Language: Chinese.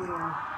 对呀、啊。